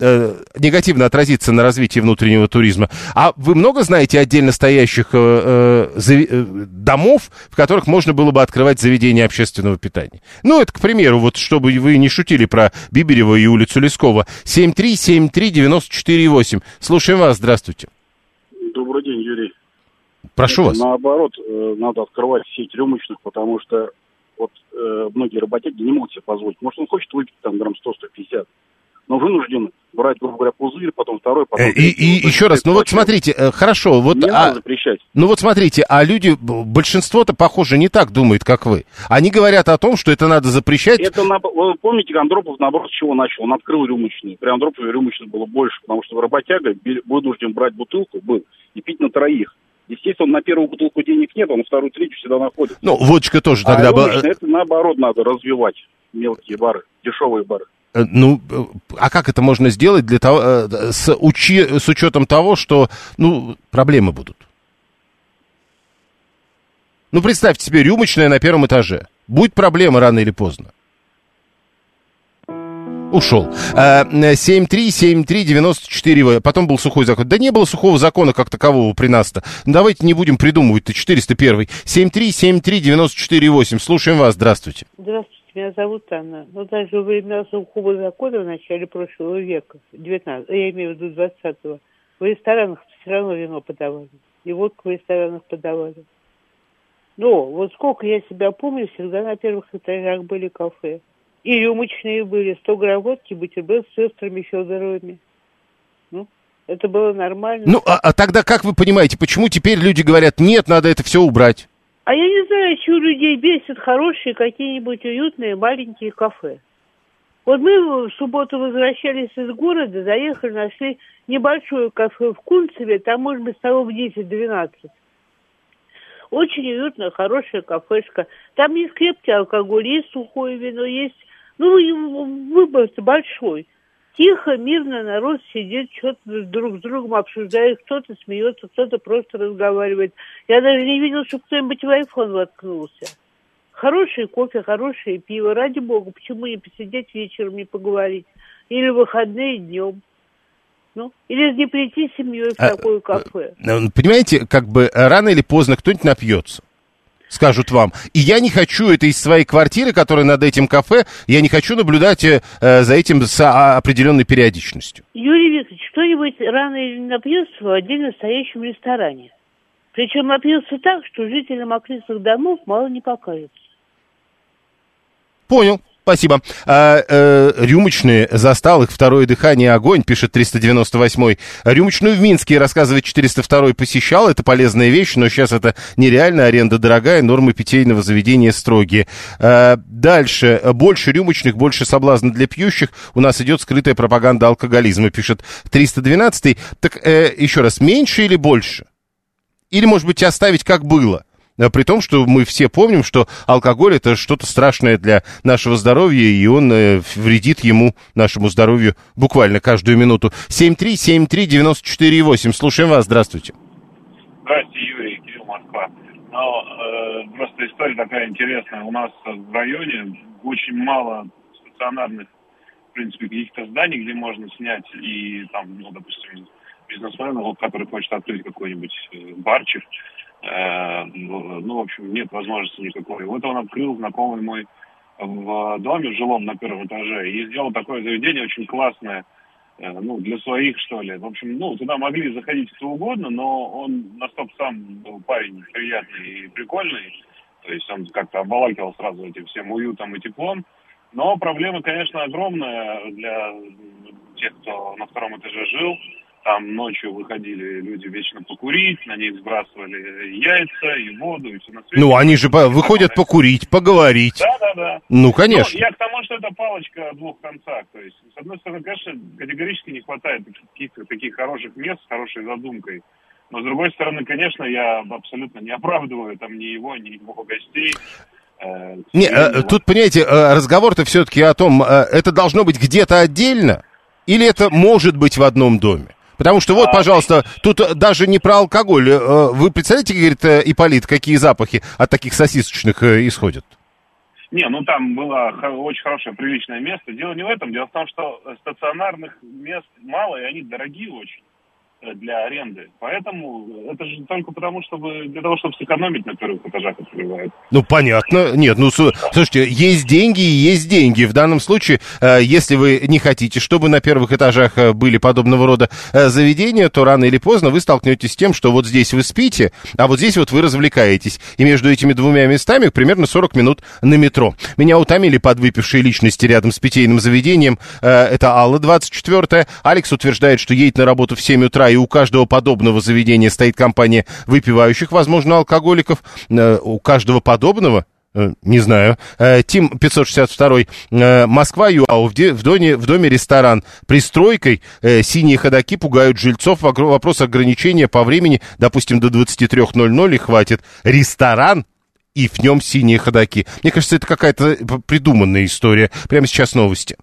э, негативно отразится на развитии внутреннего туризма. А вы много знаете отдельно отдельно стоящих э, э, э, домов, в которых можно было бы открывать заведения общественного питания. Ну, это, к примеру, вот чтобы вы не шутили про Биберева и улицу Лескова. 7373948. Слушаем вас, здравствуйте. Добрый день, Юрий. Прошу вас. Наоборот, э, надо открывать сеть рюмочных, потому что вот э, многие работяги не могут себе позволить. Может, он хочет выпить там грамм 100-150, но вынужден брать, грубо говоря, пузырь, потом второй, потом... Э, и, и еще раз, ну вот смотрите, э, хорошо, вот... Не а, надо запрещать. Ну вот смотрите, а люди, большинство-то, похоже, не так думает, как вы. Они говорят о том, что это надо запрещать... Это, вы помните, Андропов, наоборот, с чего начал? Он открыл рюмочную. При Андропове рюмочных было больше, потому что работяга вынужден брать бутылку, был, и пить на троих. Естественно, на первую бутылку денег нет, он на вторую, третью всегда находит. Ну, водочка тоже а тогда... А это наоборот надо развивать мелкие бары, дешевые бары. Э, ну, э, а как это можно сделать для того, э, с, учи, с учетом того, что, ну, проблемы будут? Ну, представьте себе, рюмочная на первом этаже. Будет проблема рано или поздно. Ушел. 7373948. Потом был сухой закон. Да не было сухого закона как такового при нас-то. Давайте не будем придумывать-то. 401. 7373948. Слушаем вас. Здравствуйте. Здравствуйте. Меня зовут Анна. Ну, даже во времена сухого закона в начале прошлого века, 19, я имею в виду 20-го, в ресторанах все равно вино подавали. И водку в ресторанах подавали. Но вот сколько я себя помню, всегда на первых этажах были кафе. И рюмочные были, 100 грамм водки, бутерброд с сестрами Федоровыми. Ну, это было нормально. Ну, а, а тогда как вы понимаете, почему теперь люди говорят, нет, надо это все убрать? А я не знаю, что людей бесит хорошие какие-нибудь уютные маленькие кафе. Вот мы в субботу возвращались из города, заехали, нашли небольшое кафе в Кунцеве, там, может быть, столов 10-12. Очень уютная, хорошая кафешка. Там есть крепкий алкоголь, есть сухое вино, есть ну, выбор-то большой. Тихо, мирно народ сидит, что-то друг с другом обсуждает, кто-то смеется, кто-то просто разговаривает. Я даже не видел, что кто-нибудь в айфон воткнулся. Хороший кофе, хорошее пиво, ради бога, почему не посидеть вечером, не поговорить? Или выходные днем. Ну, или не прийти с семьей в а, такое кафе. Э, понимаете, как бы рано или поздно кто-нибудь напьется скажут вам. И я не хочу это из своей квартиры, которая над этим кафе, я не хочу наблюдать э, за этим с а, определенной периодичностью. Юрий Викторович, кто-нибудь рано или напьется в отдельно стоящем ресторане. Причем напьется так, что жителям окрестных домов мало не покажется. Понял. Спасибо. А, э, рюмочные застал их второе дыхание огонь, пишет 398-й. Рюмочную в Минске, рассказывает 402-й, посещал. Это полезная вещь, но сейчас это нереально, аренда дорогая, нормы питейного заведения строгие. А, дальше. Больше рюмочных, больше соблазна для пьющих. У нас идет скрытая пропаганда алкоголизма, пишет 312-й. Так э, еще раз, меньше или больше? Или, может быть, оставить как было? Э, при том, что мы все помним, что алкоголь это что-то страшное для нашего здоровья, и он э, вредит ему, нашему здоровью, буквально каждую минуту. 7373948. Слушаем вас. Здравствуйте. Здравствуйте, Юрий, Кирилл, Москва. Но, э, просто история такая интересная. У нас в районе очень мало стационарных, в принципе, каких-то зданий, где можно снять и там, ну, допустим, бизнесменов, который хочет открыть какой-нибудь э, барчик, ну, в общем, нет возможности никакой. Вот он открыл знакомый мой в доме, в жилом на первом этаже, и сделал такое заведение очень классное, э, ну, для своих, что ли. В общем, ну, туда могли заходить кто угодно, но он на стоп сам был парень приятный и прикольный. То есть он как-то обволакивал сразу этим всем уютом и теплом. Но проблема, конечно, огромная для тех, кто на втором этаже жил. Там ночью выходили люди вечно покурить, на них сбрасывали яйца и воду, и все на свете. Ну, они же по- выходят покурить, поговорить. Да, да, да. Ну, конечно. Ну, я к тому, что это палочка о двух концах. То есть, с одной стороны, конечно, категорически не хватает каких-то таких хороших мест с хорошей задумкой. Но, с другой стороны, конечно, я абсолютно не оправдываю там ни его, ни его гостей. Э, не, э, тут, понимаете, э, разговор-то все-таки о том, э, это должно быть где-то отдельно, или это может быть в одном доме? Потому что вот, а, пожалуйста, тут даже не про алкоголь. Э, вы представляете, говорит э, Ипполит, какие запахи от таких сосисочных э, исходят? Не, ну там было очень хорошее, приличное место. Дело не в этом. Дело в том, что стационарных мест мало, и они дорогие очень. Э, для аренды. Поэтому это же только потому, чтобы для того, чтобы сэкономить на первых этажах открывают. Ну, понятно. Нет, ну, слушайте, есть деньги и есть деньги. В данном случае, э, если вы не хотите, чтобы на первых этажах э, были подобного рода заведения, то рано или поздно вы столкнетесь с тем, что вот здесь вы спите, а вот здесь вот вы развлекаетесь. И между этими двумя местами примерно 40 минут на метро. Меня утомили подвыпившие личности рядом с питейным заведением. Это Алла, 24-я. Алекс утверждает, что едет на работу в 7 утра и у каждого подобного заведения стоит компания выпивающих, возможно, алкоголиков. Э, у каждого подобного э, не знаю. Э, Тим 562. Москва, ЮАУ. В, доме, в доме ресторан. Пристройкой синие ходаки пугают жильцов. Вопрос ограничения по времени, допустим, до 23.00 и хватит. Ресторан и в нем синие ходаки. Мне кажется, это какая-то придуманная история. Прямо сейчас новости.